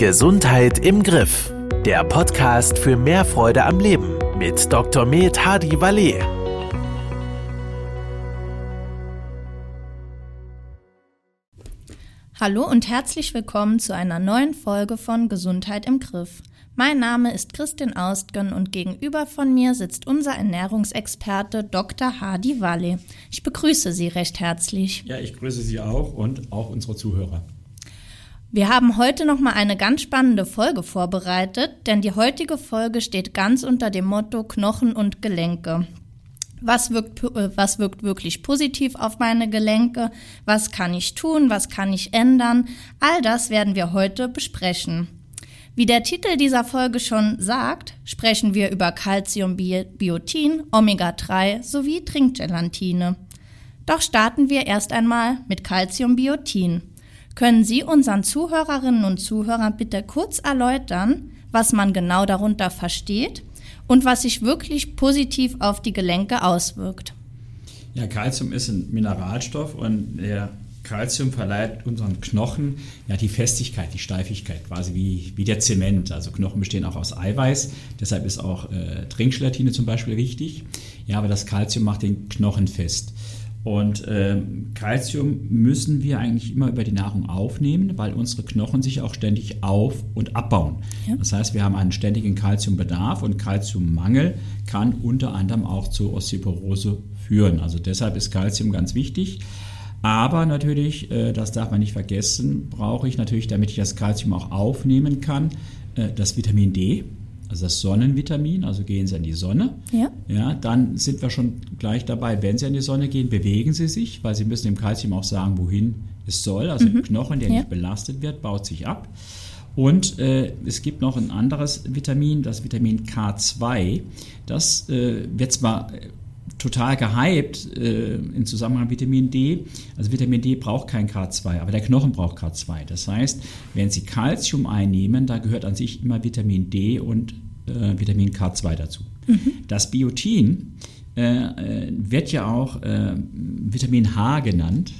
Gesundheit im Griff. Der Podcast für mehr Freude am Leben mit Dr. Med Hadi Valet. Hallo und herzlich willkommen zu einer neuen Folge von Gesundheit im Griff. Mein Name ist Christin Austgen und gegenüber von mir sitzt unser Ernährungsexperte Dr. Hadi Walle. Ich begrüße Sie recht herzlich. Ja, ich grüße Sie auch und auch unsere Zuhörer. Wir haben heute noch mal eine ganz spannende Folge vorbereitet, denn die heutige Folge steht ganz unter dem Motto Knochen und Gelenke. Was wirkt, äh, was wirkt wirklich positiv auf meine Gelenke? Was kann ich tun? Was kann ich ändern? All das werden wir heute besprechen. Wie der Titel dieser Folge schon sagt, sprechen wir über Calciumbiotin, Omega-3 sowie Trinkgelatine. Doch starten wir erst einmal mit Calciumbiotin. Können Sie unseren Zuhörerinnen und Zuhörern bitte kurz erläutern, was man genau darunter versteht und was sich wirklich positiv auf die Gelenke auswirkt? Ja, Calcium ist ein Mineralstoff und der Calcium verleiht unseren Knochen ja die Festigkeit, die Steifigkeit, quasi wie, wie der Zement. Also Knochen bestehen auch aus Eiweiß, deshalb ist auch äh, Trinkgelatine zum Beispiel wichtig. Ja, aber das Calcium macht den Knochen fest. Und ähm, Calcium müssen wir eigentlich immer über die Nahrung aufnehmen, weil unsere Knochen sich auch ständig auf- und abbauen. Ja. Das heißt, wir haben einen ständigen Calciumbedarf und Calciummangel kann unter anderem auch zu Osteoporose führen. Also deshalb ist Calcium ganz wichtig. Aber natürlich, äh, das darf man nicht vergessen, brauche ich natürlich, damit ich das Calcium auch aufnehmen kann, äh, das Vitamin D also das Sonnenvitamin, also gehen Sie in die Sonne. Ja. ja. Dann sind wir schon gleich dabei, wenn Sie in die Sonne gehen, bewegen Sie sich, weil Sie müssen dem Kalzium auch sagen, wohin es soll. Also mhm. Knochen, der ja. nicht belastet wird, baut sich ab. Und äh, es gibt noch ein anderes Vitamin, das Vitamin K2. Das äh, wird zwar total gehypt äh, im Zusammenhang mit Vitamin D. Also Vitamin D braucht kein K2, aber der Knochen braucht K2. Das heißt, wenn Sie Kalzium einnehmen, da gehört an sich immer Vitamin D und äh, Vitamin K2 dazu. Mhm. Das Biotin äh, äh wird ja auch äh, Vitamin H genannt.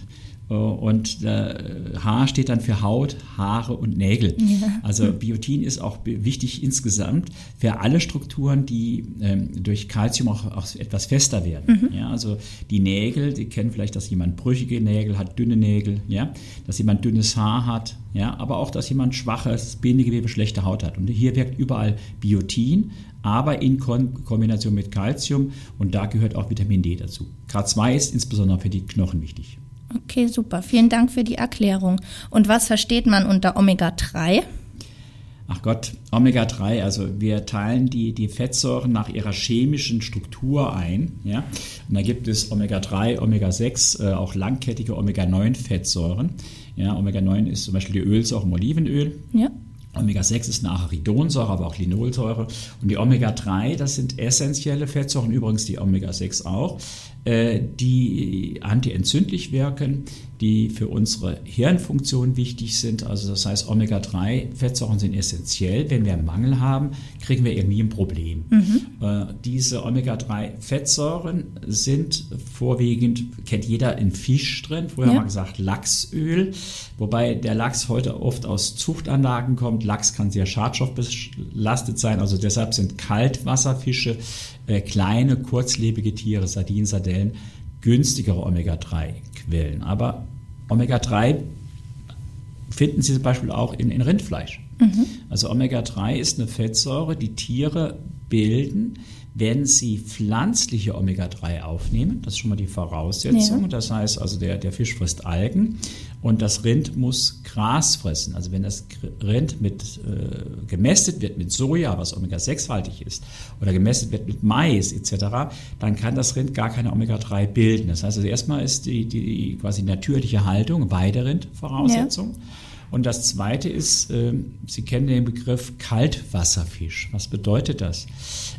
Äh, und äh, Haar steht dann für Haut, Haare und Nägel. Ja. Also Biotin ist auch wichtig insgesamt für alle Strukturen, die ähm, durch Kalzium auch, auch, etwas fester werden. Mhm. Ja, also die Nägel, die kennen vielleicht, dass jemand brüchige Nägel hat, dünne Nägel, ja, dass jemand dünnes Haar hat, ja, aber auch, dass jemand schwaches Bindegewebe, schlechte Haut hat. Und hier wirkt überall Biotin, aber in Kombination mit Kalzium und da gehört auch Vitamin D dazu. K2 ist insbesondere für die Knochen wichtig. Okay, super. Vielen Dank für die Erklärung. Und was versteht man unter Omega-3? Ach Gott, Omega-3, also wir teilen die, die Fettsäuren nach ihrer chemischen Struktur ein. Ja? Und da gibt es Omega-3, Omega-6, äh, auch langkettige Omega-9-Fettsäuren. Ja, Omega-9 ist zum Beispiel die Ölsäure im Olivenöl. Ja. Omega-6 ist eine Aridonsäure, aber auch Linolsäure. Und die Omega-3, das sind essentielle Fettsäuren, übrigens die Omega-6 auch, die antientzündlich wirken, die für unsere Hirnfunktion wichtig sind. Also das heißt, Omega-3-Fettsäuren sind essentiell. Wenn wir einen Mangel haben, kriegen wir irgendwie ein Problem. Mhm. Äh, diese Omega-3-Fettsäuren sind vorwiegend, kennt jeder in Fisch drin, früher ja. haben wir gesagt Lachsöl, wobei der Lachs heute oft aus Zuchtanlagen kommt. Lachs kann sehr schadstoffbelastet sein, also deshalb sind Kaltwasserfische äh, kleine, kurzlebige Tiere, Sardinen, Sardellen, günstigere Omega-3-Quellen. Aber Omega-3 finden Sie zum Beispiel auch in, in Rindfleisch. Mhm. Also Omega-3 ist eine Fettsäure, die Tiere bilden, wenn sie pflanzliche Omega-3 aufnehmen. Das ist schon mal die Voraussetzung. Ja. Das heißt also, der, der Fisch frisst Algen und das Rind muss Gras fressen. Also wenn das Rind mit, äh, gemästet wird mit Soja, was Omega-6-haltig ist, oder gemästet wird mit Mais etc., dann kann das Rind gar keine Omega-3 bilden. Das heißt also erstmal ist die, die quasi natürliche Haltung Weiderind Voraussetzung. Ja. Und das Zweite ist, äh, Sie kennen den Begriff Kaltwasserfisch. Was bedeutet das?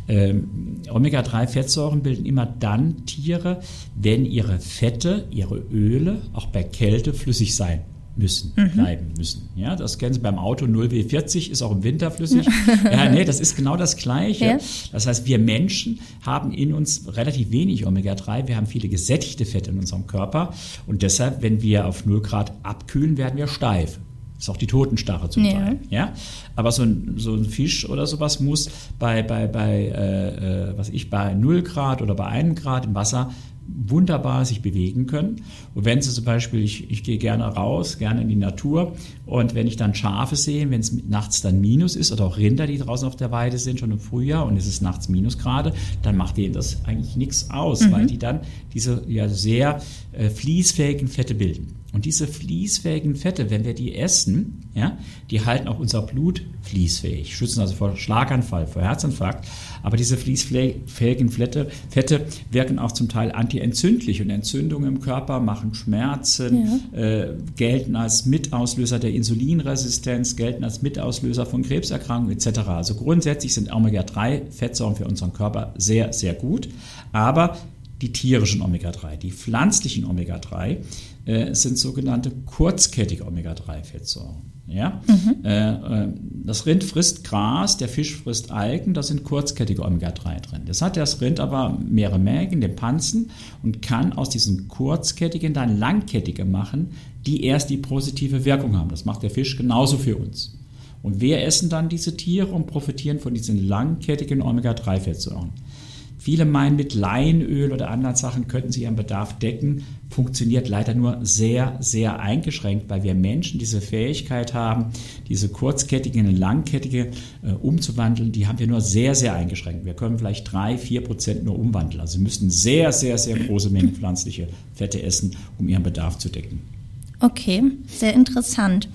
Ähm, Omega-3-Fettsäuren bilden immer dann Tiere, wenn ihre Fette, ihre Öle auch bei Kälte flüssig sein müssen, mhm. bleiben müssen. Ja, das kennen Sie beim Auto 0W40, ist auch im Winter flüssig. ja, nee, das ist genau das Gleiche. Ja. Das heißt, wir Menschen haben in uns relativ wenig Omega-3. Wir haben viele gesättigte Fette in unserem Körper. Und deshalb, wenn wir auf 0 Grad abkühlen, werden wir steif. Das ist auch die Totenstarre zum Ja. Teil. Ja? Aber so ein, so ein Fisch oder sowas muss bei, bei, bei äh, äh, was ich, bei 0 Grad oder bei 1 Grad im Wasser wunderbar sich bewegen können. Und wenn sie zum Beispiel, ich, ich gehe gerne raus, gerne in die Natur und wenn ich dann Schafe sehe, wenn es nachts dann Minus ist oder auch Rinder, die draußen auf der Weide sind, schon im Frühjahr und es ist nachts Minusgrade, dann macht denen das eigentlich nichts aus, weil die dann diese ja sehr äh, fließfähigen Fette bilden. Und diese fließfähigen Fette, wenn wir die essen, ja, die halten auch unser Blut fließfähig, schützen also vor Schlaganfall, vor Herzinfarkt. Aber diese fließfähigen Fette, Fette wirken auch zum Teil antientzündlich und Entzündungen im Körper machen Schmerzen, äh, gelten als Mitauslöser der Insulinresistenz, gelten als Mitauslöser von Krebserkrankungen etc. Also grundsätzlich sind Omega-3-Fettsäuren für unseren Körper sehr, sehr gut. Aber die tierischen Omega-3, die pflanzlichen Omega-3 äh, sind sogenannte kurzkettige Omega-3-Fettsäuren. Ja? Äh, äh, das Rind frisst Gras, der Fisch frisst Algen, da sind kurzkettige Omega-3 drin. Das hat das Rind aber mehrere Mägen, den Panzen und kann aus diesen kurzkettigen dann langkettige machen, die erst die positive Wirkung haben. Das macht der Fisch genauso für uns. Und wir essen dann diese Tiere und profitieren von diesen langkettigen Omega-3-Fettsäuren. Viele meinen, mit Leinöl oder anderen Sachen könnten sie ihren Bedarf decken. Funktioniert leider nur sehr, sehr eingeschränkt, weil wir Menschen diese Fähigkeit haben, diese kurzkettigen in langkettige äh, umzuwandeln. Die haben wir nur sehr, sehr eingeschränkt. Wir können vielleicht drei, vier Prozent nur umwandeln. Also sie müssten sehr, sehr, sehr große Mengen pflanzliche Fette essen, um ihren Bedarf zu decken. Okay, sehr interessant.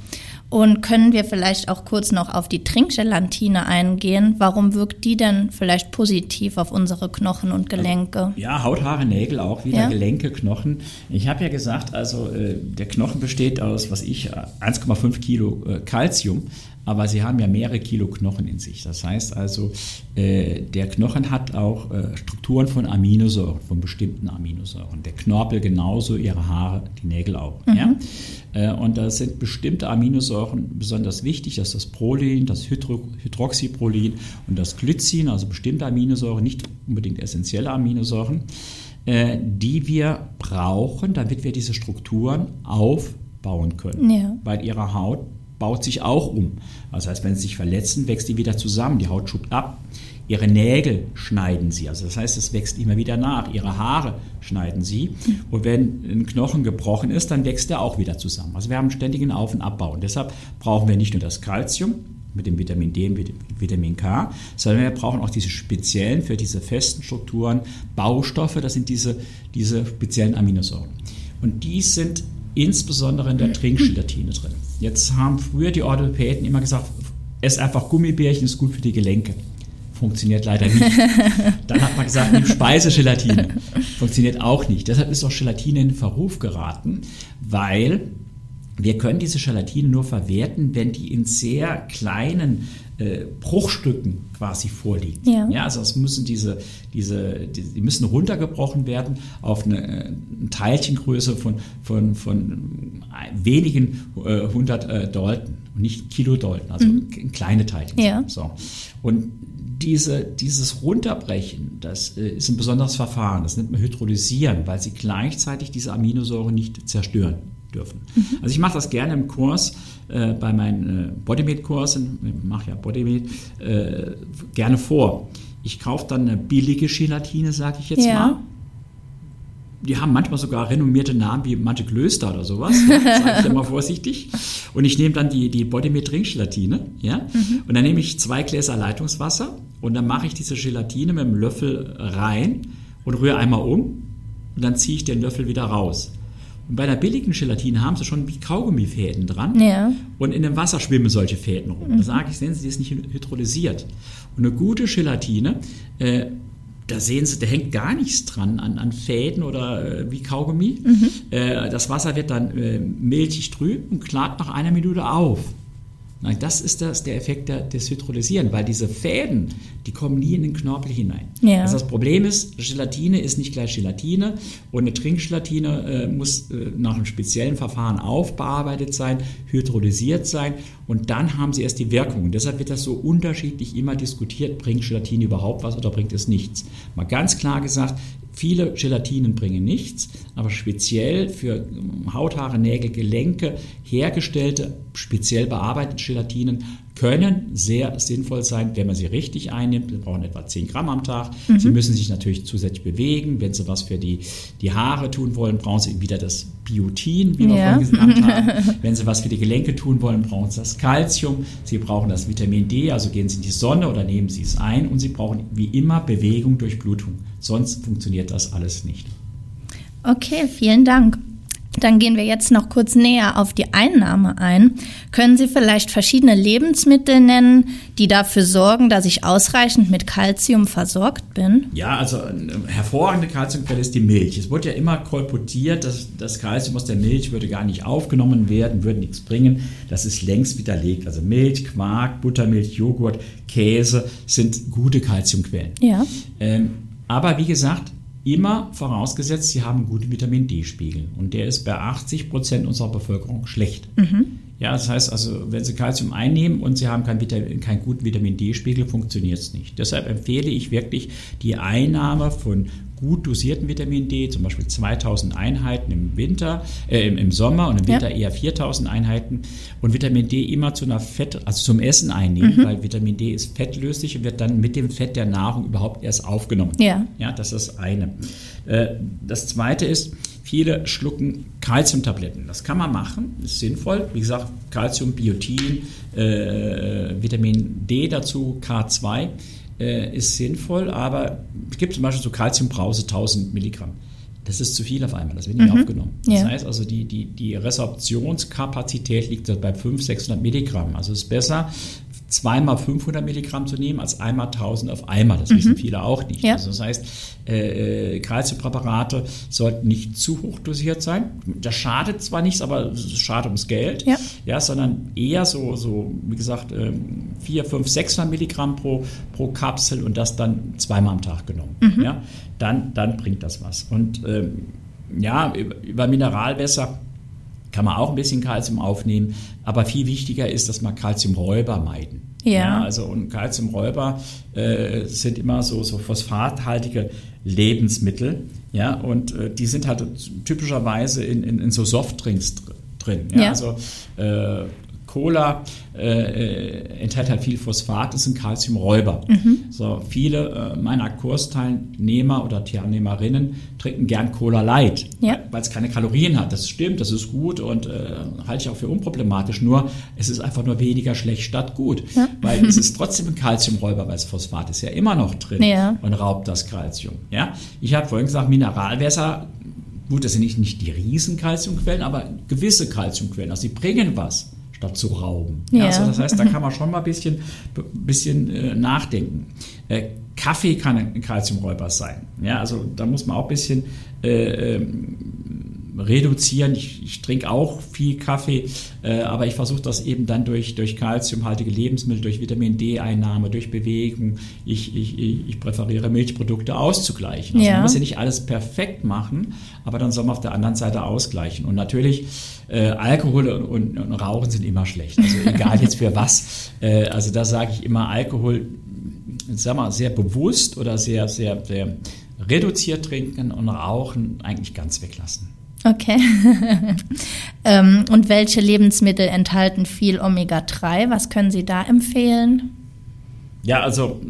Und können wir vielleicht auch kurz noch auf die Trinkgelatine eingehen? Warum wirkt die denn vielleicht positiv auf unsere Knochen und Gelenke? Ja, Haut, Haare, Nägel auch wieder, Ja. Gelenke, Knochen. Ich habe ja gesagt, also äh, der Knochen besteht aus, was ich, äh, 1,5 Kilo äh, Calcium, aber sie haben ja mehrere Kilo Knochen in sich. Das heißt also, äh, der Knochen hat auch äh, Strukturen von Aminosäuren, von bestimmten Aminosäuren. Der Knorpel genauso, ihre Haare, die Nägel auch. Ja? Äh, und da sind bestimmte Aminosäuren besonders wichtig. Das ist das Prolin, das Hydro Hydroxyprolin und das Glycin, also bestimmte Aminosäuren, nicht unbedingt essentielle Aminosäuren, äh, die wir brauchen, damit wir diese Strukturen aufbauen können. Ja. Weil ihre Haut baut sich auch um. Das heißt, wenn sie sich verletzen, wächst die wieder zusammen, die Haut schubt ab. Ihre Nägel schneiden sie, also das heißt, es wächst immer wieder nach. Ihre Haare schneiden sie. Und wenn ein Knochen gebrochen ist, dann wächst er auch wieder zusammen. Also wir haben ständigen Auf- und Abbau. Und deshalb brauchen wir nicht nur das Calcium mit dem Vitamin D und Vitamin K, sondern wir brauchen auch diese speziellen, für diese festen Strukturen Baustoffe. Das sind diese, diese speziellen Aminosäuren. Und die sind insbesondere in der Trinkgelatine drin. Jetzt haben früher die Orthopäden immer gesagt, ess einfach Gummibärchen, ist gut für die Gelenke. Funktioniert leider nicht. Dann hat man gesagt, nimm Speisegelatine. Funktioniert auch nicht. Deshalb ist auch Gelatine in Verruf geraten, weil wir können diese Gelatine nur verwerten, wenn die in sehr kleinen äh, Bruchstücken quasi vorliegen. Ja. ja also es müssen diese, diese, die, die müssen runtergebrochen werden auf eine, äh, eine Teilchengröße von, von, von wenigen äh, hundert äh, Dalton und nicht Kilodalton, also kleine Teilchen. Ja. So. Und diese, dieses Runterbrechen, das äh, ist ein besonderes Verfahren. Das nennt man Hydrolysieren, weil sie gleichzeitig diese Aminosäure nicht zerstören dürfen. Also ich mache das gerne im Kurs, äh, bei meinen äh, Bodymate-Kursen, ich mache ja Bodymate, äh, gerne vor. Ich kaufe dann eine billige Gelatine, sage ich jetzt Ja. mal. Die haben manchmal sogar renommierte Namen wie Mante Klöster oder sowas, ja, sage ich immer vorsichtig. Und ich nehme dann die, die Bodymate Trinkgelatine, ja, und dann nehme ich zwei Gläser Leitungswasser und dann mache ich diese Gelatine mit dem Löffel rein und rühre einmal um und dann ziehe ich den Löffel wieder raus. Und bei der billigen Gelatine haben sie schon wie Kaugummifäden dran. Ja. Und in dem Wasser schwimmen solche Fäden rum. Da sage ich, sehen Sie, die ist nicht hydrolysiert. Und eine gute Gelatine, äh, da sehen Sie, da hängt gar nichts dran an, an Fäden oder äh, wie Kaugummi. Äh, das Wasser wird dann äh, milchig trüb und klart nach einer Minute auf. Na, das ist das, der Effekt der, des Hydrolysieren, weil diese Fäden, die kommen nie in den Knorpel hinein. Ja. Also das Problem ist, Gelatine ist nicht gleich Gelatine und eine Trinkgelatine äh, muss äh, nach einem speziellen Verfahren aufbearbeitet sein, hydrolysiert sein und dann haben sie erst die Wirkung. Deshalb wird das so unterschiedlich immer diskutiert, bringt Gelatine überhaupt was oder bringt es nichts. Mal ganz klar gesagt, Viele Gelatinen bringen nichts, aber speziell für ähm, Haut, Haare, Nägel, Gelenke hergestellte, speziell bearbeitete Gelatinen können sehr sinnvoll sein, wenn man sie richtig einnimmt. Sie brauchen etwa 10 Gramm am Tag. Mhm. Sie müssen sich natürlich zusätzlich bewegen. Wenn Sie was für die, die Haare tun wollen, brauchen Sie wieder das Biotin, wie wir ja. vorhin gesagt haben. Wenn Sie was für die Gelenke tun wollen, brauchen Sie das Calcium. Sie brauchen das Vitamin D, also gehen Sie in die Sonne oder nehmen Sie es ein. Und Sie brauchen wie immer Bewegung durch Blutung. Sonst funktioniert das alles nicht. Okay, vielen Dank. Dann gehen wir jetzt noch kurz näher auf die Einnahme ein. Können Sie vielleicht verschiedene Lebensmittel nennen, die dafür sorgen, dass ich ausreichend mit Kalzium versorgt bin? Ja, also eine hervorragende Kalziumquelle ist die Milch. Es wurde ja immer kolportiert, dass das Kalzium aus der Milch würde gar nicht aufgenommen werden, würde nichts bringen. Das ist längst widerlegt. Also Milch, Quark, Buttermilch, Joghurt, Käse sind gute Kalziumquellen. Ja. Ähm, aber wie gesagt, Immer vorausgesetzt, sie haben einen guten Vitamin D-Spiegel. Und der ist bei 80 Prozent unserer Bevölkerung schlecht. Mhm. Ja, das heißt also, wenn Sie Kalzium einnehmen und Sie haben keinen, Vitamin, keinen guten Vitamin D-Spiegel, funktioniert es nicht. Deshalb empfehle ich wirklich die Einnahme von gut dosierten Vitamin D, zum Beispiel 2000 Einheiten im Winter, äh, im, im, Sommer und im Winter ja. eher 4000 Einheiten und Vitamin D immer zu einer Fett, also zum Essen einnehmen, mhm. weil Vitamin D ist fettlöslich und wird dann mit dem Fett der Nahrung überhaupt erst aufgenommen. Ja. Ja, das ist das eine. Äh, das zweite ist, viele schlucken Kalziumtabletten. Das kann man machen, ist sinnvoll. Wie gesagt, Kalzium, Biotin, äh, Vitamin D dazu, K2 äh, ist sinnvoll, aber es gibt zum Beispiel so Calciumbrause 1000 Milligramm. Das ist zu viel auf einmal, das wird nicht mhm. aufgenommen. Das ja. heißt also, die, die, die Resorptionskapazität liegt bei 500, 600 Milligramm. Also es ist besser, zweimal 500 Milligramm zu nehmen als einmal 1000 auf einmal. Das mhm. wissen viele auch nicht. Ja. Also das heißt, äh, Kalziumpräparate sollten nicht zu hoch dosiert sein. Das schadet zwar nichts, aber es schadet ums Geld. Ja. ja sondern eher so, so wie gesagt, ähm, 4, 5, 600 Milligramm pro, pro Kapsel und das dann zweimal am Tag genommen. Mhm. Ja, dann, dann bringt das was. Und ähm, ja, über, über Mineralwässer kann man auch ein bisschen Kalzium aufnehmen, aber viel wichtiger ist, dass man Kalziumräuber meiden. Ja. ja also und Kalziumräuber äh, sind immer so, so phosphathaltige Lebensmittel, ja, und äh, die sind halt typischerweise in, in, in so Softdrinks drin. Ja, ja. also äh, Cola äh, enthält halt viel Phosphat, das sind Calciumräuber. Mhm. So, viele äh, meiner Kursteilnehmer oder Teilnehmerinnen trinken gern Cola Light, ja. weil es keine Kalorien hat. Das stimmt, das ist gut und äh, halte ich auch für unproblematisch. Nur es ist einfach nur weniger schlecht statt gut, ja. weil es ist trotzdem ein Calciumräuber, weil das Phosphat ist ja immer noch drin ja. und raubt das Calcium. Ja? Ich habe vorhin gesagt, Mineralwässer Gut, das sind nicht, nicht die riesen Calciumquellen, aber gewisse Calciumquellen. Also sie bringen was statt zu rauben. Ja. also das heißt, da kann man schon mal ein bisschen, bisschen äh, nachdenken. Äh, Kaffee kann ein Kalziumräuber sein. Ja, also da muss man auch ein bisschen äh, ähm, reduzieren. Ich, ich trinke auch viel Kaffee, äh, aber ich versuche das eben dann durch, durch kalziumhaltige Lebensmittel, durch Vitamin D-Einnahme, durch Bewegung. Ich, ich, ich präferiere Milchprodukte auszugleichen. Also ja. man muss ja nicht alles perfekt machen, aber dann soll man auf der anderen Seite ausgleichen. Und natürlich, äh, Alkohol und, und, und, Rauchen sind immer schlecht. Also egal jetzt für was. Äh, also da sage ich immer, Alkohol, sag mal, sehr bewusst oder sehr, sehr, sehr reduziert trinken und Rauchen eigentlich ganz weglassen. Okay. ähm, und welche Lebensmittel enthalten viel Omega-3? Was können Sie da empfehlen? Ja, also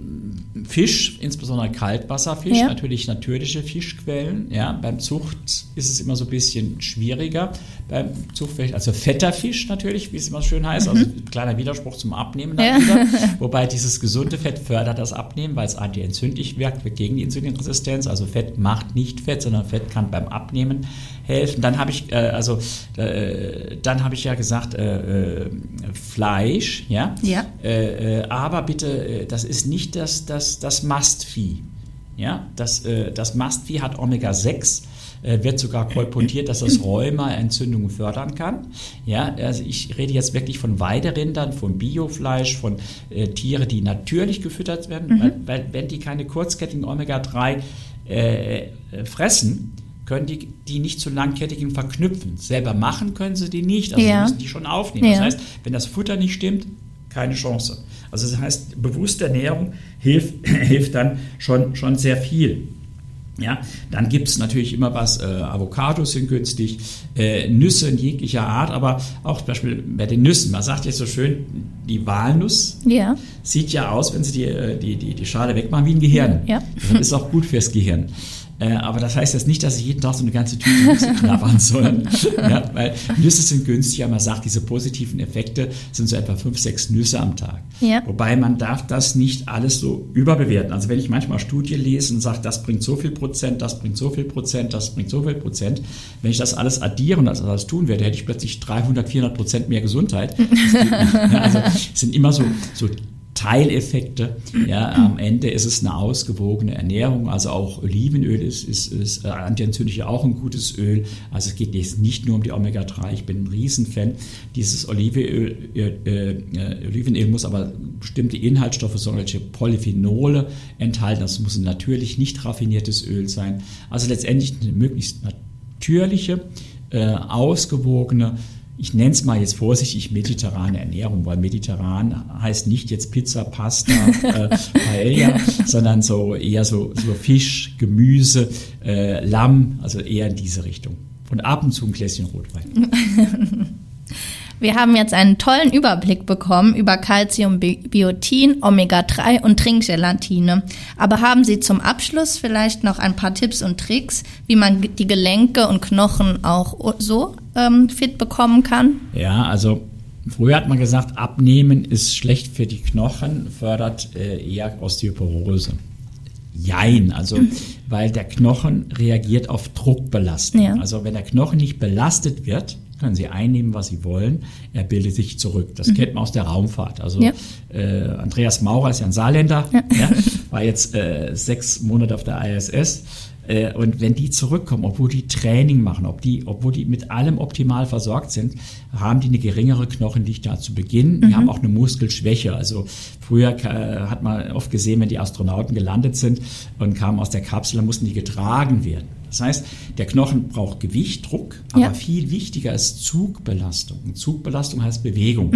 Fisch, insbesondere Kaltwasserfisch, ja. natürlich natürliche Fischquellen. Ja, beim Zucht ist es immer so ein bisschen schwieriger. Beim Zuchtfisch, also fetter Fisch natürlich, wie es immer schön heißt, also mhm. also kleiner Widerspruch zum Abnehmen ja. Wobei dieses gesunde Fett fördert das Abnehmen, weil es antientzündlich wirkt, wirkt gegen die Insulinresistenz. Also Fett macht nicht Fett, sondern Fett kann beim Abnehmen helfen. Dann habe ich, äh, also äh, dann habe ich ja gesagt, äh, äh Fleisch, ja. ja. Äh, äh, aber bitte, das ist nicht das, das, das Mastvieh. Ja, das, das Mastvieh hat Omega-6 wird sogar kolportiert, dass das Rheuma-Entzündungen fördern kann. Ja, also ich rede jetzt wirklich von Weiderindern, von Biofleisch, von äh, Tiere, die natürlich gefüttert werden, mhm. weil, weil, wenn die keine kurzkettigen Omega-3 äh, fressen, können die die nicht zu langkettigen verknüpfen. Selber machen können sie die nicht, also ja. müssen die schon aufnehmen. Ja. Das heißt, wenn das Futter nicht stimmt, keine Chance. Also das heißt, bewusste Ernährung hilft, hilft dann schon, schon sehr viel. Ja, dann gibt es natürlich immer was, äh, Avocados sind günstig, äh, Nüsse in jeglicher Art, aber auch zum Beispiel bei den Nüssen, man sagt jetzt so schön, die Walnuss Ja. sieht ja aus, wenn sie die, äh, die, die, die Schale wegmachen, wie ein Gehirn. Ja. Das ist auch gut fürs Gehirn. Äh, aber das heißt jetzt nicht, dass ich jeden Tag so eine ganze Tüte Nüsse knabbern soll. ja, weil Nüsse sind günstig, aber man sagt, diese positiven Effekte sind so etwa fünf, sechs Nüsse am Tag. Ja. Wobei man darf das nicht alles so überbewerten. Also wenn ich manchmal Studien lese und sage, das bringt so viel Prozent, das bringt so viel Prozent, das bringt so viel Prozent, wenn ich das alles addiere und das alles tun werde, hätte ich plötzlich 300, 400 Prozent mehr Gesundheit. Also es sind immer so, so Teileffekte. Ja, am Ende ist es eine ausgewogene Ernährung. Also auch Olivenöl ist, ist, ist äh, antientzündlich auch ein gutes Öl. Also es geht jetzt nicht nur um die Omega-3. Ich bin ein Riesenfan. Dieses Olivenöl, äh, äh, Olivenöl muss aber bestimmte Inhaltsstoffe, solche Polyphenole enthalten. Das muss ein natürlich nicht raffiniertes Öl sein. Also letztendlich eine möglichst natürliche, äh, ausgewogene ich nenne es mal jetzt vorsichtig mediterrane Ernährung, weil mediterran heißt nicht jetzt Pizza, Pasta, äh, Paella, sondern so eher so, so Fisch, Gemüse, äh, Lamm, also eher in diese Richtung. Und ab und zu ein Gläschen Rotwein. Wir haben jetzt einen tollen Überblick bekommen über Calcium, Bi- Biotin, Omega-3 und Trinkgelatine. Aber haben Sie zum Abschluss vielleicht noch ein paar Tipps und Tricks, wie man die Gelenke und Knochen auch so ähm, fit bekommen kann? Ja, also früher hat man gesagt, abnehmen ist schlecht für die Knochen, fördert äh, eher Osteoporose. Jein, also weil der Knochen reagiert auf Druckbelastung. Ja. Also wenn der Knochen nicht belastet wird, können Sie einnehmen, was Sie wollen, er bildet sich zurück. Das kennt man aus der Raumfahrt. Also Ja. äh, Andreas Maurer ist ja ein Saarländer, ja. war jetzt äh, sechs Monate auf der ISS. Äh, und wenn die zurückkommen, obwohl die Training machen, ob die, obwohl die mit allem optimal versorgt sind, haben die eine geringere Knochendichte zu Beginn. Die haben auch eine Muskelschwäche. Also früher äh, hat man oft gesehen, wenn die Astronauten gelandet sind und kamen aus der Kapsel, dann mussten die getragen werden. Das heißt, der Knochen braucht Gewicht, Druck, aber Ja. viel wichtiger ist Zugbelastung. Zugbelastung heißt Bewegung.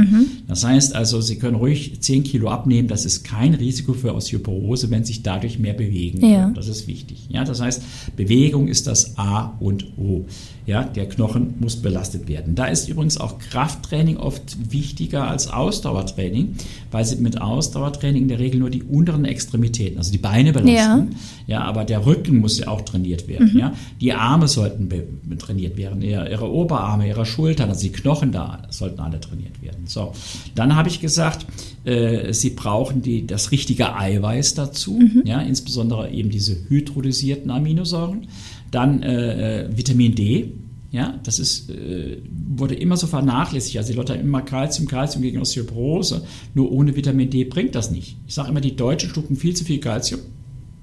Das heißt also, Sie können ruhig 10 Kilo abnehmen. Das ist kein Risiko für Osteoporose, wenn Sie sich dadurch mehr bewegen. Ja. können. Das ist wichtig. Ja, das heißt, Bewegung ist das A und O. Ja, der Knochen muss belastet werden. Da ist übrigens auch Krafttraining oft wichtiger als Ausdauertraining, weil Sie mit Ausdauertraining in der Regel nur die unteren Extremitäten, also die Beine belasten. Ja. Ja, aber der Rücken muss ja auch trainiert werden. Ja, die Arme sollten trainiert werden, ihre, ihre Oberarme, ihre Schultern, also die Knochen da sollten alle trainiert werden. So, dann habe ich gesagt, äh, sie brauchen die, das richtige Eiweiß dazu, ja, insbesondere eben diese hydrolysierten Aminosäuren. Dann äh, äh, Vitamin D. Ja, das ist, äh, wurde immer so vernachlässigt. Also die Leute haben immer Kalzium, Kalzium gegen Osteoporose. Nur ohne Vitamin D bringt das nicht. Ich sage immer, die Deutschen schlucken viel zu viel Kalzium.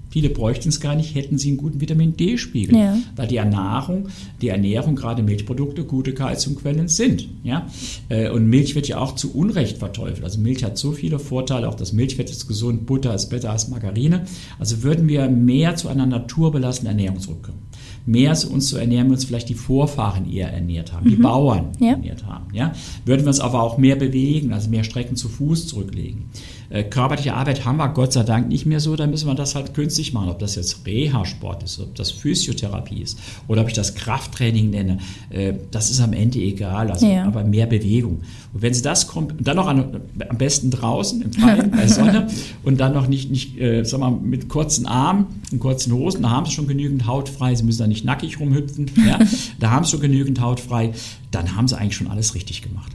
Viele bräuchten es gar nicht, hätten sie einen guten Vitamin D-Spiegel, Ja. weil die Ernährung, die Ernährung, gerade Milchprodukte, gute Kalziumquellen sind. Ja? Äh, Und Milch wird ja auch zu Unrecht verteufelt. Also Milch hat so viele Vorteile, auch das Milchfett ist gesund, Butter ist besser als Margarine. Also würden wir mehr zu einer naturbelassenen Ernährung zurückkommen. Mehr zu uns zu ernähren, wie uns vielleicht die Vorfahren eher ernährt haben, die Bauern Ja. ernährt haben. Ja? Würden wir uns aber auch mehr bewegen, also mehr Strecken zu Fuß zurücklegen. Äh, körperliche Arbeit haben wir Gott sei Dank nicht mehr so, dann müssen wir das halt künstlich machen. Ob das jetzt Reha-Sport ist, ob das Physiotherapie ist oder ob ich das Krafttraining nenne, äh, das ist am Ende egal. Also, Ja. Aber mehr Bewegung. Und wenn Sie das kommt, dann noch an, am besten draußen im Freien bei Sonne und dann noch nicht, nicht äh, sag mal, mit kurzen Armen und kurzen Hosen, da haben Sie schon genügend Haut frei. Sie müssen da nicht nackig rumhüpfen. Ja? da haben Sie schon genügend Haut frei. Dann haben Sie eigentlich schon alles richtig gemacht.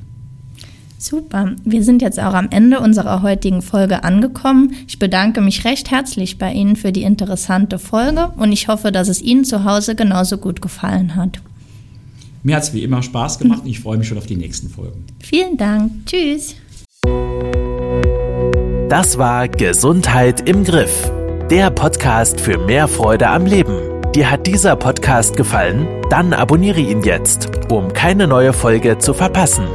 Super. Wir sind jetzt auch am Ende unserer heutigen Folge angekommen. Ich bedanke mich recht herzlich bei Ihnen für die interessante Folge und ich hoffe, dass es Ihnen zu Hause genauso gut gefallen hat. Mir hat es wie immer Spaß gemacht und ich freue mich schon auf die nächsten Folgen. Vielen Dank. Tschüss. Das war Gesundheit im Griff. Der Podcast für mehr Freude am Leben. Dir hat dieser Podcast gefallen? Dann abonniere ihn jetzt, um keine neue Folge zu verpassen.